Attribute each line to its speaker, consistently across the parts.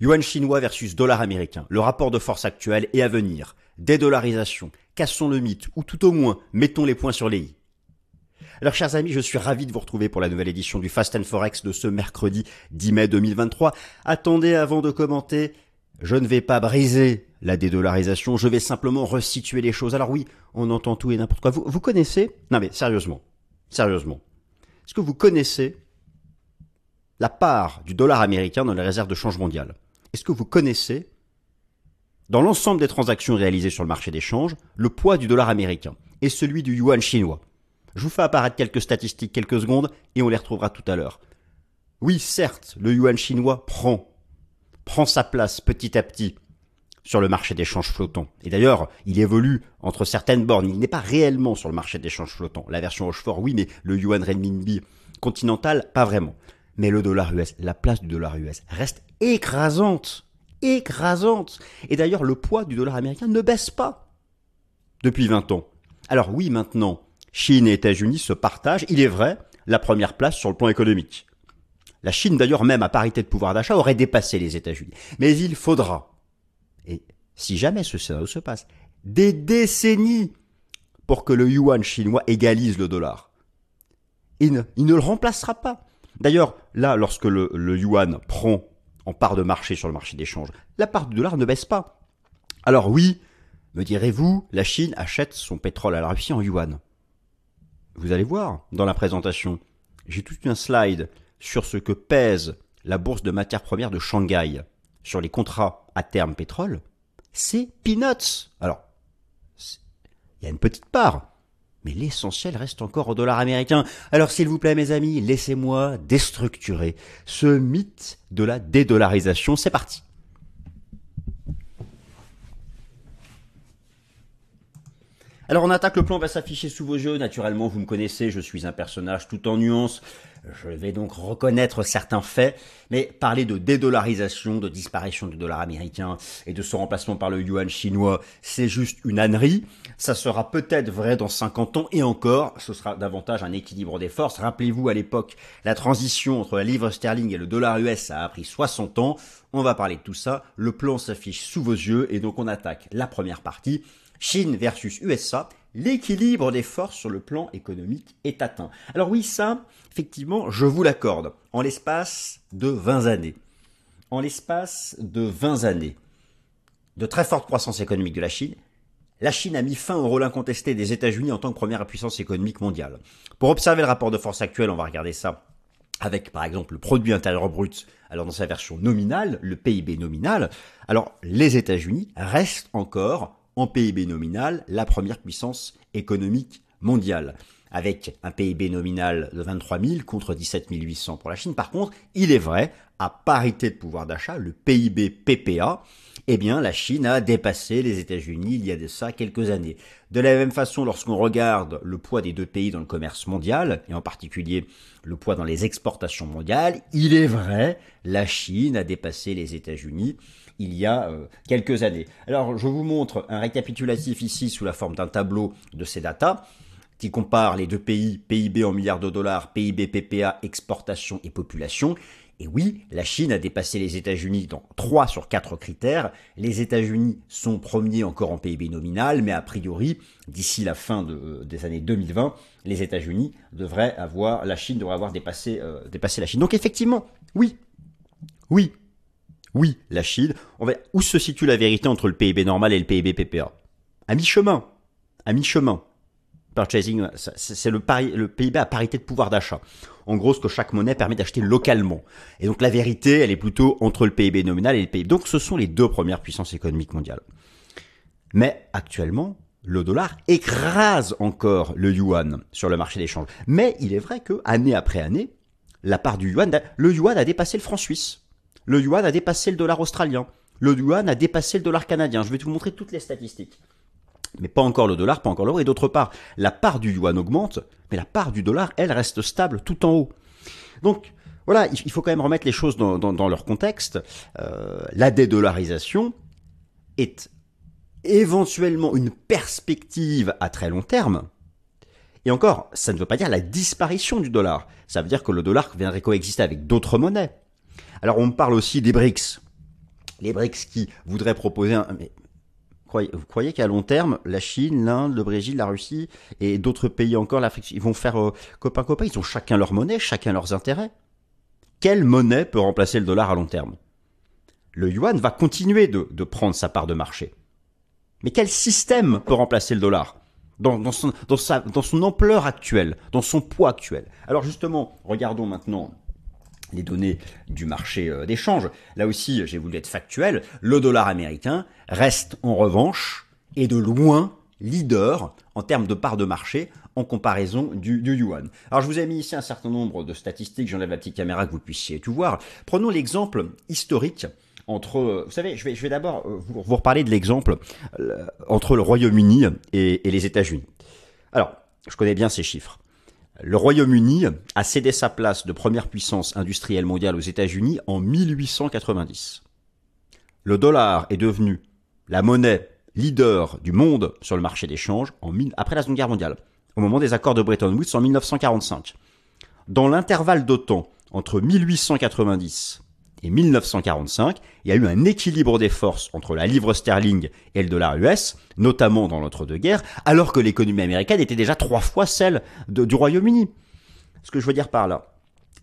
Speaker 1: Yuan chinois versus dollar américain, le rapport de force actuel et à venir, dédollarisation, cassons le mythe, ou tout au moins, mettons les points sur les i. Alors chers amis, je suis ravi de vous retrouver pour la nouvelle édition du Fast and Forex de ce mercredi 10 mai 2023. Attendez avant de commenter, je ne vais pas briser la dédollarisation, je vais simplement resituer les choses. Alors oui, on entend tout et n'importe quoi. Vous, vous connaissez? Non mais sérieusement, sérieusement. Est-ce que vous connaissez la part du dollar américain dans les réserves de change mondiales? Est-ce que vous connaissez, dans l'ensemble des transactions réalisées sur le marché des changes, le poids du dollar américain et celui du yuan chinois? Je vous fais apparaître quelques statistiques quelques secondes et on les retrouvera tout à l'heure. Oui, certes, le yuan chinois prend, prend sa place petit à petit sur le marché d'échange flottant. Et d'ailleurs, il évolue entre certaines bornes. Il n'est pas réellement sur le marché d'échange flottant. La version Rochefort, oui, mais le yuan renminbi continental, pas vraiment. Mais le dollar US, la place du dollar US reste écrasante. Écrasante. Et d'ailleurs, le poids du dollar américain ne baisse pas depuis 20 ans. Alors oui, maintenant, Chine et États-Unis se partagent, il est vrai, la première place sur le plan économique. La Chine, d'ailleurs, même à parité de pouvoir d'achat, aurait dépassé les États-Unis. Mais il faudra, et si jamais ce scénario se passe, des décennies pour que le yuan chinois égalise le dollar. Il ne, il ne le remplacera pas. D'ailleurs, là, lorsque le, yuan prend en part de marché sur le marché d'échange, la part du dollar ne baisse pas. Alors oui, me direz-vous, la Chine achète son pétrole à la Russie en yuan. Vous allez voir dans la présentation, j'ai tout un slide sur ce que pèse la bourse de matières premières de Shanghai sur les contrats à terme pétrole, c'est peanuts. Alors, il y a une petite part, mais l'essentiel reste encore au dollar américain. Alors s'il vous plaît mes amis, laissez-moi déstructurer ce mythe de la dédollarisation. C'est parti. Alors on attaque, le plan va s'afficher sous vos yeux. Naturellement, vous me connaissez, je suis un personnage tout en nuances. Je vais donc reconnaître certains faits, mais parler de dédollarisation, de disparition du dollar américain et de son remplacement par le yuan chinois, c'est juste une ânerie. Ça sera peut-être vrai dans 50 ans et encore, ce sera davantage un équilibre des forces. Rappelez-vous à l'époque, la transition entre la livre sterling et le dollar US a pris 60 ans. On va parler de tout ça. Le plan s'affiche sous vos yeux et donc on attaque la première partie. Chine versus USA, l'équilibre des forces sur le plan économique est atteint. Alors oui, ça, effectivement, je vous l'accorde, en l'espace de 20 années. En l'espace de 20 années de très forte croissance économique de la Chine, la Chine a mis fin au rôle incontesté des États-Unis en tant que première puissance économique mondiale. Pour observer le rapport de force actuel, on va regarder ça avec par exemple le produit intérieur brut, alors dans sa version nominale, le PIB nominal, alors les États-Unis restent encore en PIB nominal la première puissance économique mondiale. Avec un PIB nominal de 23 000 contre 17 800 pour la Chine. Par contre, il est vrai, à parité de pouvoir d'achat, le PIB PPA, eh bien, la Chine a dépassé les États-Unis il y a de ça quelques années. De la même façon, lorsqu'on regarde le poids des deux pays dans le commerce mondial, et en particulier le poids dans les exportations mondiales, il est vrai, la Chine a dépassé les États-Unis il y a euh, quelques années. Alors, je vous montre un récapitulatif ici sous la forme d'un tableau de ces datas qui compare les deux pays, PIB en milliards de dollars, PIB PPA, exportation et population. Et oui, la Chine a dépassé les États-Unis dans 3 sur 4 critères. Les États-Unis sont premiers encore en PIB nominal, mais a priori, d'ici la fin euh, des années 2020, les États-Unis devraient avoir, la Chine devrait avoir dépassé, euh, dépassé la Chine. Donc effectivement, oui, oui, oui, la Chine. On va... Où se situe la vérité entre le PIB normal et le PIB PPA À mi-chemin. À mi-chemin. Purchasing, c'est le, PIB à parité de pouvoir d'achat. En gros, ce que chaque monnaie permet d'acheter localement. Et donc la vérité, elle est plutôt entre le PIB nominal et le PIB. Donc ce sont les deux premières puissances économiques mondiales. Mais actuellement, le dollar écrase encore le yuan sur le marché d'échange. Mais il est vrai que année après année, la part du yuan, le yuan a dépassé le franc suisse. Le yuan a dépassé le dollar australien. Le yuan a dépassé le dollar canadien. Je vais vous montrer toutes les statistiques. Mais pas encore le dollar, pas encore l'euro. Et d'autre part, la part du yuan augmente, mais la part du dollar, elle, reste stable tout en haut. Donc, voilà, il faut quand même remettre les choses dans, leur contexte. Euh, la dédollarisation est éventuellement une perspective à très long terme. Et encore, ça ne veut pas dire la disparition du dollar. Ça veut dire que le dollar viendrait coexister avec d'autres monnaies. Alors on parle aussi des BRICS. les BRICS qui voudraient proposer un... Mais, vous croyez qu'à long terme, la Chine, l'Inde, le Brésil, la Russie et d'autres pays encore, l'Afrique, ils vont faire euh, copain-copain Ils ont chacun leur monnaie, chacun leurs intérêts. Quelle monnaie peut remplacer le dollar à long terme? Le yuan va continuer de, prendre sa part de marché. Mais quel système peut remplacer le dollar? Dans son ampleur actuelle, dans son poids actuel Alors justement, regardons maintenant les données du marché euh, d'échange. Là aussi, j'ai voulu être factuel, le dollar américain reste en revanche et de loin leader en termes de part de marché en comparaison du, yuan. Alors je vous ai mis ici un certain nombre de statistiques, j'enlève la petite caméra que vous puissiez tout voir. Prenons l'exemple historique entre, vous savez, je vais, d'abord euh, vous, reparler de l'exemple euh, entre le Royaume-Uni et les États-Unis. Alors, je connais bien ces chiffres. Le Royaume-Uni a cédé sa place de première puissance industrielle mondiale aux États-Unis en 1890. Le dollar est devenu la monnaie leader du monde sur le marché d'échange après la Seconde Guerre mondiale, au moment des accords de Bretton Woods en 1945. Dans l'intervalle de temps entre 1890 et 1945, il y a eu un équilibre des forces entre la livre sterling et le dollar US, notamment dans l'entre-deux-guerres, alors que l'économie américaine était déjà trois fois celle du Royaume-Uni. Ce que je veux dire par là,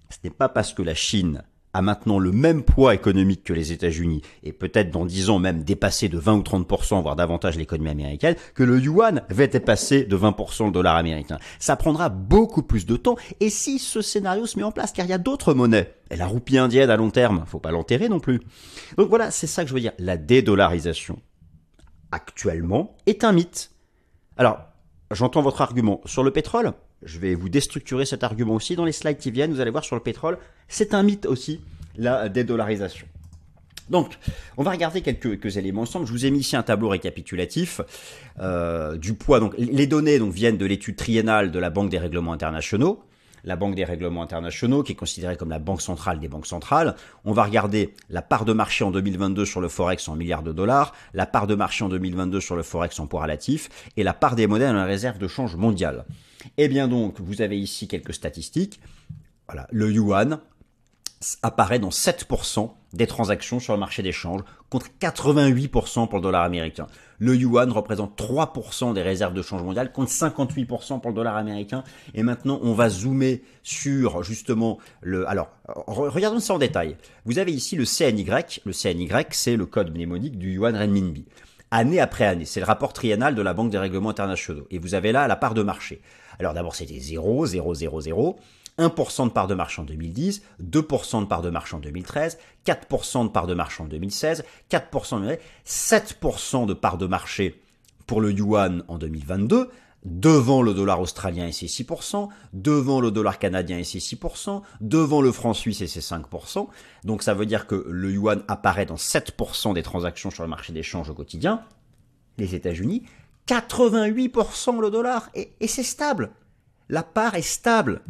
Speaker 1: ce n'est pas parce que la Chine a maintenant le même poids économique que les États-Unis et peut-être dans 10 ans même dépasser de 20 ou 30%, voire davantage l'économie américaine, que le yuan va dépasser de 20% le dollar américain. Ça prendra beaucoup plus de temps et si ce scénario se met en place, car il y a d'autres monnaies, et la roupie indienne à long terme, faut pas l'enterrer non plus. Donc voilà, c'est ça que je veux dire. La dédollarisation, actuellement, est un mythe. Alors, j'entends votre argument sur le pétrole. Je vais vous déstructurer cet argument aussi dans les slides qui viennent. Vous allez voir sur le pétrole, c'est un mythe aussi, la dédollarisation. Donc, on va regarder quelques, éléments ensemble. Je vous ai mis ici un tableau récapitulatif euh, du poids. Donc, les données donc, viennent de l'étude triennale de la Banque des règlements internationaux la Banque des règlements internationaux, qui est considérée comme la banque centrale des banques centrales. On va regarder la part de marché en 2022 sur le Forex en milliards de dollars, la part de marché en 2022 sur le Forex en poids relatif, et la part des monnaies dans la réserve de change mondiale. Eh bien donc, vous avez ici quelques statistiques. Voilà, le yuan apparaît dans 7% des transactions sur le marché d'échange, contre 88% pour le dollar américain. Le yuan représente 3% des réserves de change mondiales, contre 58% pour le dollar américain. Et maintenant, on va zoomer sur justement le... Alors, regardons ça en détail. Vous avez ici le CNY. Le CNY, c'est le code mnémonique du yuan renminbi année après année. C'est le rapport triennal de la Banque des règlements internationaux. Et vous avez là la part de marché. Alors d'abord, c'était 0, 0, 0, 0. 1% de part de marché en 2010, 2% de part de marché en 2013, 4% de part de marché en 2016, 4% de 7% de part de marché pour le yuan en 2022, devant le dollar australien et ses 6%, devant le dollar canadien et ses 6%, devant le franc suisse et ses 5%. Donc ça veut dire que le yuan apparaît dans 7% des transactions sur le marché d'échange au quotidien. Les États-Unis, 88% le dollar, et, c'est stable. La part est stable.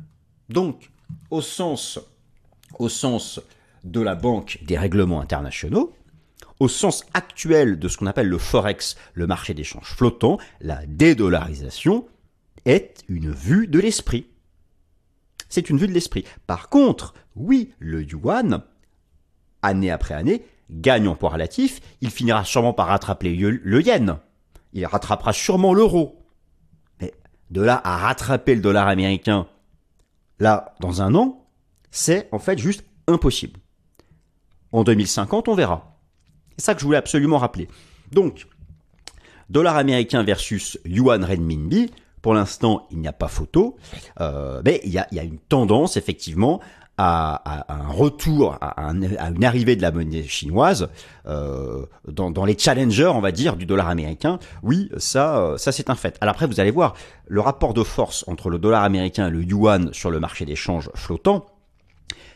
Speaker 1: Donc, au sens, au sens de la Banque des règlements internationaux, au sens actuel de ce qu'on appelle le forex, le marché d'échange flottant, la dédollarisation est une vue de l'esprit. C'est une vue de l'esprit. Par contre, oui, le yuan, année après année, gagne en poids relatif, il finira sûrement par rattraper le yen. Il rattrapera sûrement l'euro. Mais de là à rattraper le dollar américain Là, dans un an, c'est en fait juste impossible. En 2050, on verra. C'est ça que je voulais absolument rappeler. Donc, dollar américain versus yuan renminbi, pour l'instant, il n'y a pas photo, euh, mais il y, a, une tendance effectivement à, un retour, à, une arrivée de la monnaie chinoise euh, dans, les challengers, on va dire, du dollar américain. Oui, ça, euh, ça c'est un fait. Alors après, vous allez voir, le rapport de force entre le dollar américain et le yuan sur le marché d'échange flottant,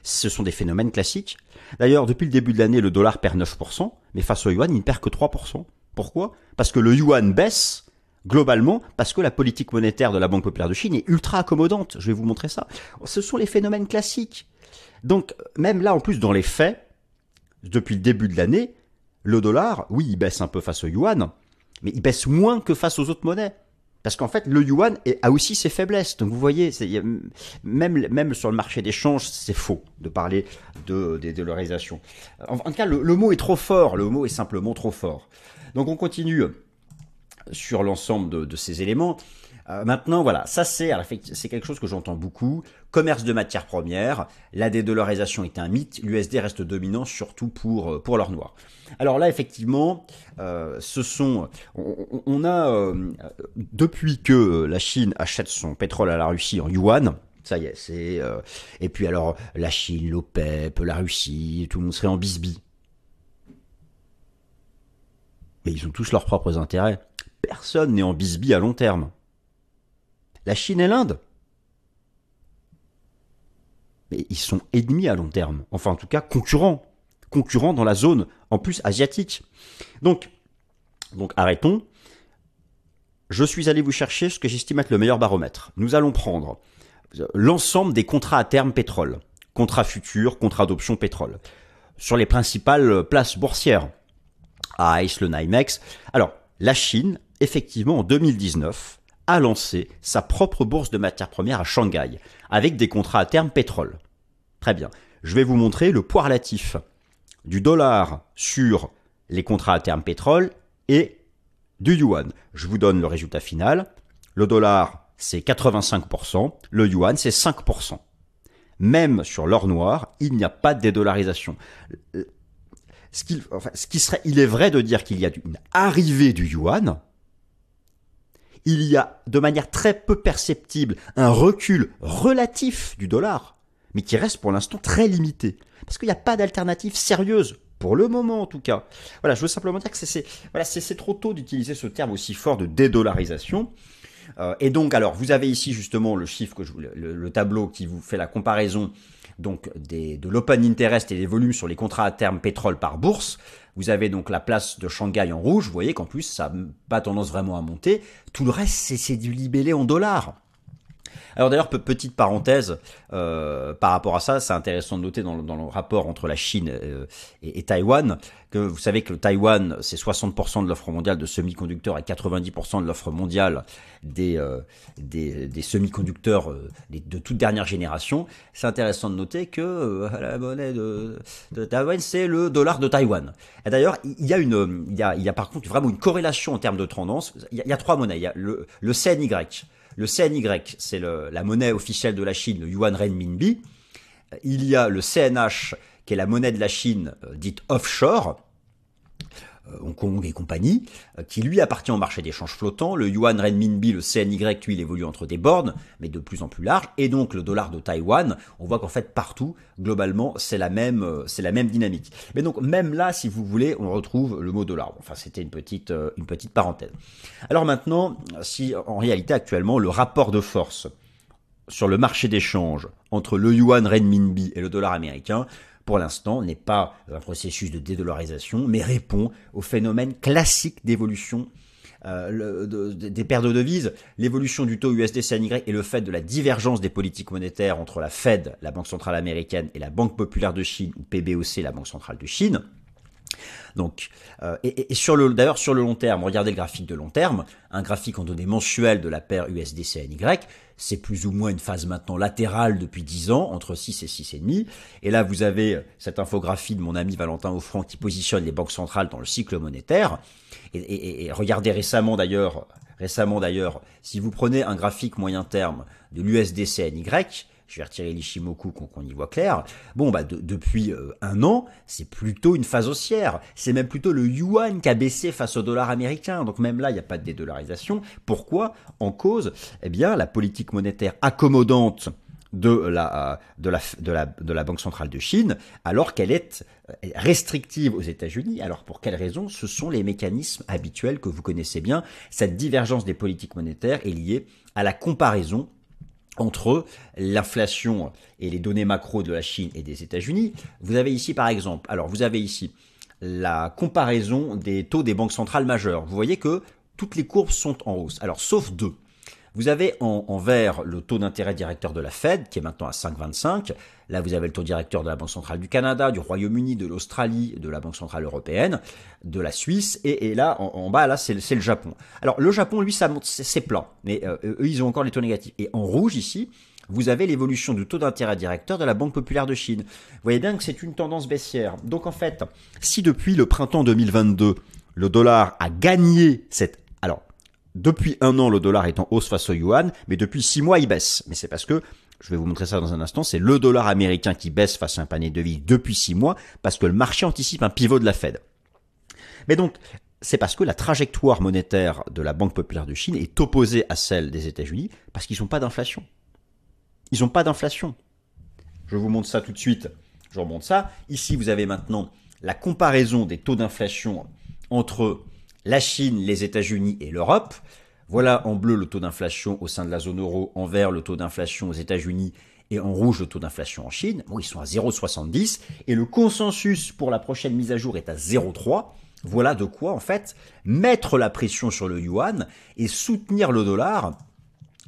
Speaker 1: ce sont des phénomènes classiques. D'ailleurs, depuis le début de l'année, le dollar perd 9%, mais face au yuan, il ne perd que 3%. Pourquoi? Parce que le yuan baisse globalement parce que la politique monétaire de la Banque populaire de Chine est ultra accommodante. Je vais vous montrer ça. Ce sont les phénomènes classiques. Donc, même là, en plus, dans les faits, depuis le début de l'année, le dollar, oui, il baisse un peu face au yuan, mais il baisse moins que face aux autres monnaies. Parce qu'en fait, le yuan a aussi ses faiblesses. Donc vous voyez, même, sur le marché d'échange, c'est faux de parler de dédollarisation. En, en, tout cas, le, mot est trop fort. Le mot est simplement trop fort. Donc on continue sur l'ensemble de, ces éléments. Euh, maintenant, voilà, ça c'est c'est quelque chose que j'entends beaucoup. Commerce de matières premières, la dédollarisation est un mythe, l'USD reste dominant surtout pour euh, pour l'or noir. Alors là, effectivement, euh, ce sont, on, a depuis que la Chine achète son pétrole à la Russie en yuan, ça y est, c'est et puis alors la Chine, l'OPEP, la Russie, tout le monde serait en bisbis. Mais ils ont tous leurs propres intérêts. Personne n'est en bisbis à long terme. La Chine et l'Inde Mais ils sont ennemis à long terme. Enfin, en tout cas, concurrents. Concurrents dans la zone, en plus asiatique. Donc, donc arrêtons. Je suis allé vous chercher ce que j'estime être le meilleur baromètre. Nous allons prendre l'ensemble des contrats à terme pétrole, contrats futurs, contrats d'option pétrole, sur les principales places boursières. ICE, le NYMEX. Alors, la Chine, effectivement, en 2019, a lancé sa propre bourse de matières premières à Shanghai, avec des contrats à terme pétrole. Très bien. Je vais vous montrer le poids relatif du dollar sur les contrats à terme pétrole et du yuan. Je vous donne le résultat final. Le dollar, c'est 85%, le yuan, c'est 5%. Même sur l'or noir, il n'y a pas de dédollarisation ce, ce qui serait, il est vrai de dire qu'il y a une arrivée du yuan, il y a de manière très peu perceptible un recul relatif du dollar, mais qui reste pour l'instant très limité, parce qu'il n'y a pas d'alternative sérieuse pour le moment en tout cas. Voilà, je veux simplement dire que c'est voilà, trop tôt d'utiliser ce terme aussi fort de dédollarisation. Euh, et donc, alors, vous avez ici justement le chiffre que je, le, tableau qui vous fait la comparaison donc des, de l'open interest et des volumes sur les contrats à terme pétrole par bourse. Vous avez donc la place de Shanghai en rouge. Vous voyez qu'en plus, ça n'a pas tendance vraiment à monter. Tout le reste, c'est du libellé en dollars. Alors d'ailleurs, petite parenthèse euh, par rapport à ça, c'est intéressant de noter dans, le rapport entre la Chine euh, et, Taïwan que vous savez que le Taïwan, c'est 60% de l'offre mondiale de semi-conducteurs et 90% de l'offre mondiale des, euh, des, semi-conducteurs de toute dernière génération. C'est intéressant de noter que la monnaie de, Taïwan, c'est le dollar de Taïwan. Et d'ailleurs, il y a une, il y a, il y a par contre vraiment une corrélation en termes de tendance. Il y a, trois monnaies. Il y a le, le CNY le CNY, c'est la monnaie officielle de la Chine, le yuan renminbi. Il y a le CNH, qui est la monnaie de la Chine euh, dite offshore. Euh, Hong Kong et compagnie, euh, qui lui appartient au marché d'échange flottant. Le yuan renminbi, le CNY, lui, il évolue entre des bornes, mais de plus en plus larges. Et donc le dollar de Taïwan, on voit qu'en fait partout, globalement, c'est la même, euh, c'est la même dynamique. Mais donc même là, si vous voulez, on retrouve le mot dollar. Enfin, c'était une petite, une petite parenthèse. Alors maintenant, si en réalité actuellement le rapport de force sur le marché d'échange entre le yuan renminbi et le dollar américain, pour l'instant, n'est pas un processus de dédollarisation, mais répond au phénomène classique d'évolution euh, des paires de devises, l'évolution du taux USD-CNY et le fait de la divergence des politiques monétaires entre la Fed, la Banque centrale américaine, et la Banque populaire de Chine, ou PBOC, la Banque centrale de Chine. Donc, euh, et, sur le, d'ailleurs sur le long terme, regardez le graphique de long terme, un graphique en données mensuelles de la paire USD-CNY, c'est plus ou moins une phase maintenant latérale depuis 10 ans, entre 6 et 6,5. Et là, vous avez cette infographie de mon ami Valentin Offrand qui positionne les banques centrales dans le cycle monétaire. Et, regardez récemment d'ailleurs, récemment d'ailleurs, si vous prenez un graphique moyen terme de l'USD-CNY, je vais retirer l'Ishimoku qu'on y voit clair. Bon, bah depuis euh, un an, c'est plutôt une phase haussière. C'est même plutôt le yuan qui a baissé face au dollar américain. Donc même là, il n'y a pas de dédollarisation. Pourquoi? En cause, eh bien, la politique monétaire accommodante de la, de la, de la, de la Banque centrale de Chine, alors qu'elle est euh, restrictive aux États-Unis. Alors pour quelles raisons Ce sont les mécanismes habituels que vous connaissez bien. Cette divergence des politiques monétaires est liée à la comparaison entre l'inflation et les données macro de la Chine et des États-Unis. Vous avez ici par exemple, alors vous avez ici la comparaison des taux des banques centrales majeures. Vous voyez que toutes les courbes sont en hausse. Alors sauf deux. Vous avez en, vert le taux d'intérêt directeur de la Fed, qui est maintenant à 5,25. Là, vous avez le taux directeur de la Banque centrale du Canada, du Royaume-Uni, de l'Australie, de la Banque centrale européenne, de la Suisse, et, là, en, bas, là, c'est le Japon. Alors, le Japon, lui, ça monte, c'est mais euh, eux, ils ont encore les taux négatifs. Et en rouge ici, vous avez l'évolution du taux d'intérêt directeur de la Banque populaire de Chine. Vous voyez bien que c'est une tendance baissière. Donc en fait, si depuis le printemps 2022, le dollar a gagné cette... Alors, depuis un an, le dollar est en hausse face au yuan, mais depuis six mois, il baisse. Mais c'est parce que, je vais vous montrer ça dans un instant, c'est le dollar américain qui baisse face à un panier de devises depuis six mois, parce que le marché anticipe un pivot de la Fed. Mais donc, c'est parce que la trajectoire monétaire de la Banque populaire de Chine est opposée à celle des États-Unis, parce qu'ils n'ont pas d'inflation. Ils n'ont pas d'inflation. Je vous montre ça tout de suite. Je remonte ça. Ici, vous avez maintenant la comparaison des taux d'inflation entre la Chine, les États-Unis et l'Europe. Voilà en bleu le taux d'inflation au sein de la zone euro, en vert le taux d'inflation aux États-Unis et en rouge le taux d'inflation en Chine. Bon, ils sont à 0,70 et le consensus pour la prochaine mise à jour est à 0,3. Voilà de quoi en fait mettre la pression sur le yuan et soutenir le dollar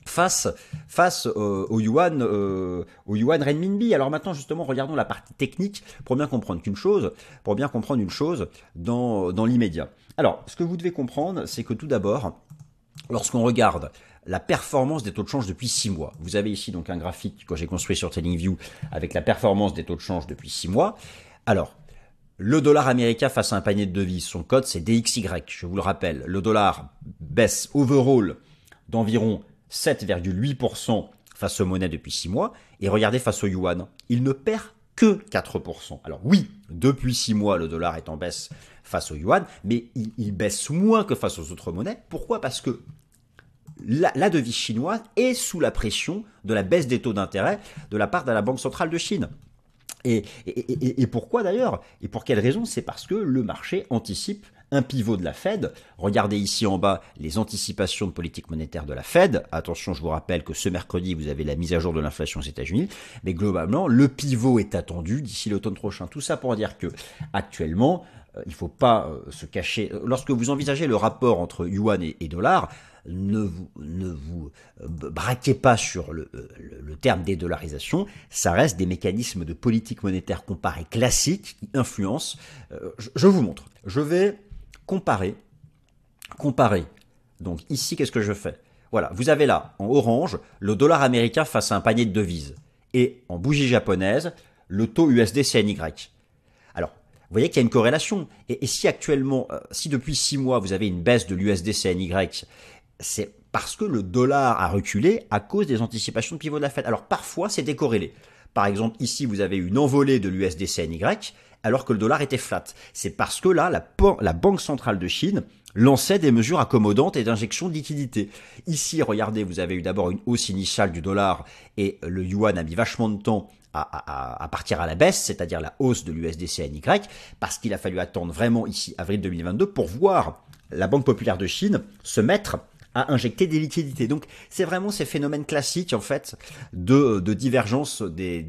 Speaker 1: face face euh, au yuan euh, au yuan renminbi. Alors maintenant justement regardons la partie technique pour bien comprendre qu'une chose, pour bien comprendre une chose dans dans l'immédiat. Alors ce que vous devez comprendre, c'est que tout d'abord, lorsqu'on regarde la performance des taux de change depuis 6 mois. Vous avez ici donc un graphique que j'ai construit sur TradingView avec la performance des taux de change depuis 6 mois. Alors, le dollar américain face à un panier de devises, son code c'est DXY, je vous le rappelle. Le dollar baisse overall d'environ 7,8% face aux monnaies depuis 6 mois. Et regardez face au yuan, il ne perd que 4%. Alors oui, depuis 6 mois, le dollar est en baisse face au yuan, mais il, baisse moins que face aux autres monnaies. Pourquoi? Parce que la, devise chinoise est sous la pression de la baisse des taux d'intérêt de la part de la Banque centrale de Chine. et pourquoi d'ailleurs? Et pour quelle raison? C'est parce que le marché anticipe un pivot de la Fed. Regardez ici en bas les anticipations de politique monétaire de la Fed. Attention, je vous rappelle que ce mercredi, vous avez la mise à jour de l'inflation aux États-Unis. Mais globalement, le pivot est attendu d'ici l'automne prochain. Tout ça pour dire que actuellement, euh, il ne faut pas euh, se cacher. Lorsque vous envisagez le rapport entre yuan et, dollar, ne vous, ne vous euh, braquez pas sur le, le, terme dédollarisation. Ça reste des mécanismes de politique monétaire comparée classiques qui influencent. je vous montre. Je vais comparer, comparer. Donc ici, qu'est-ce que je fais? Voilà, vous avez là, en orange, le dollar américain face à un panier de devises. Et en bougie japonaise, le taux USD CNY. Alors, vous voyez qu'il y a une corrélation. Et, si actuellement, euh, si depuis six mois, vous avez une baisse de l'USD CNY, c'est parce que le dollar a reculé à cause des anticipations de pivot de la Fed. Alors parfois, c'est décorrélé. Par exemple, ici, vous avez une envolée de l'USD CNY, alors que le dollar était flat. C'est parce que là, la, Banque centrale de Chine lançait des mesures accommodantes et d'injection de liquidités. Ici, regardez, vous avez eu d'abord une hausse initiale du dollar et le yuan a mis vachement de temps à, partir à la baisse, c'est-à-dire la hausse de l'USDCNY, parce qu'il a fallu attendre vraiment ici avril 2022 pour voir la Banque populaire de Chine se mettre à injecter des liquidités. Donc c'est vraiment ces phénomènes classiques en fait de, divergence des,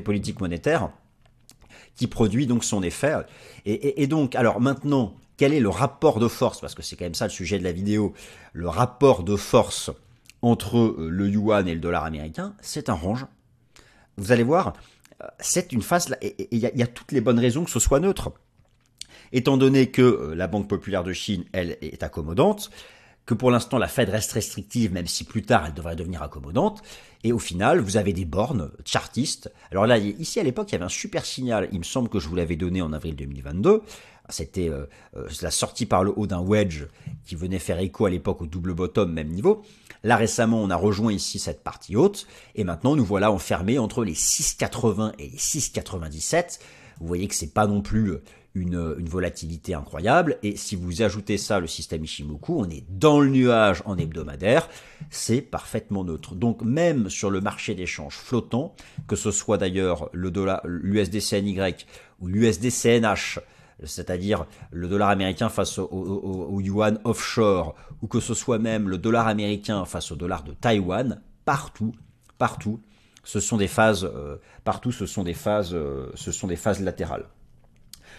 Speaker 1: politiques monétaires qui produit donc son effet. Et, donc, alors maintenant, quel est le rapport de force? Parce que c'est quand même ça le sujet de la vidéo. Le rapport de force entre euh, le yuan et le dollar américain, c'est un range. Vous allez voir, euh, c'est une phase, et il y, a toutes les bonnes raisons que ce soit neutre. Étant donné que euh, la Banque populaire de Chine, elle, est accommodante, que pour l'instant la Fed reste restrictive, même si plus tard elle devrait devenir accommodante. Et au final, vous avez des bornes chartistes. Alors là, ici à l'époque, il y avait un super signal. Il me semble que je vous l'avais donné en avril 2022. C'était euh, euh, la sortie par le haut d'un wedge qui venait faire écho à l'époque au double bottom, même niveau. Là récemment, on a rejoint ici cette partie haute. Et maintenant, nous voilà enfermés entre les 6,80 et les 6,97. Vous voyez que c'est pas non plus une, volatilité incroyable. Et si vous ajoutez ça, le système Ishimoku, on est dans le nuage en hebdomadaire. C'est parfaitement neutre. Donc même sur le marché d'échange flottant, que ce soit d'ailleurs le dollar, l'USDCNY ou l'USDCNH, c'est-à-dire le dollar américain face au, yuan offshore, ou que ce soit même le dollar américain face au dollar de Taïwan, partout, partout, ce sont des phases, euh, partout, ce sont des phases, euh, ce sont des phases latérales.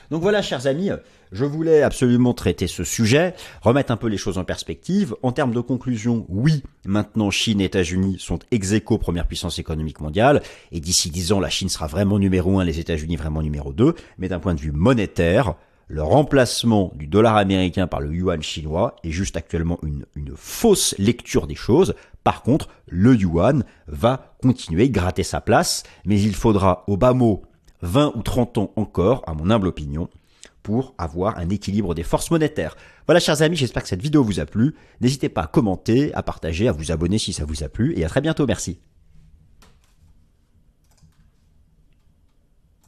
Speaker 1: Donc voilà, chers amis, je voulais absolument traiter ce sujet, remettre un peu les choses en perspective. En termes de conclusion, oui, maintenant Chine et États-Unis sont ex aequo première puissance économique mondiale, et d'ici 10 ans, la Chine sera vraiment numéro 1, les États-Unis vraiment numéro 2, mais d'un point de vue monétaire, le remplacement du dollar américain par le yuan chinois est juste actuellement une, une fausse lecture des choses. Par contre, le yuan va continuer, gratter sa place, mais il faudra au bas mot 20 ou 30 ans encore, à mon humble opinion, pour avoir un équilibre des forces monétaires. Voilà chers amis, j'espère que cette vidéo vous a plu. N'hésitez pas à commenter, à partager, à vous abonner si ça vous a plu, et à très bientôt, merci.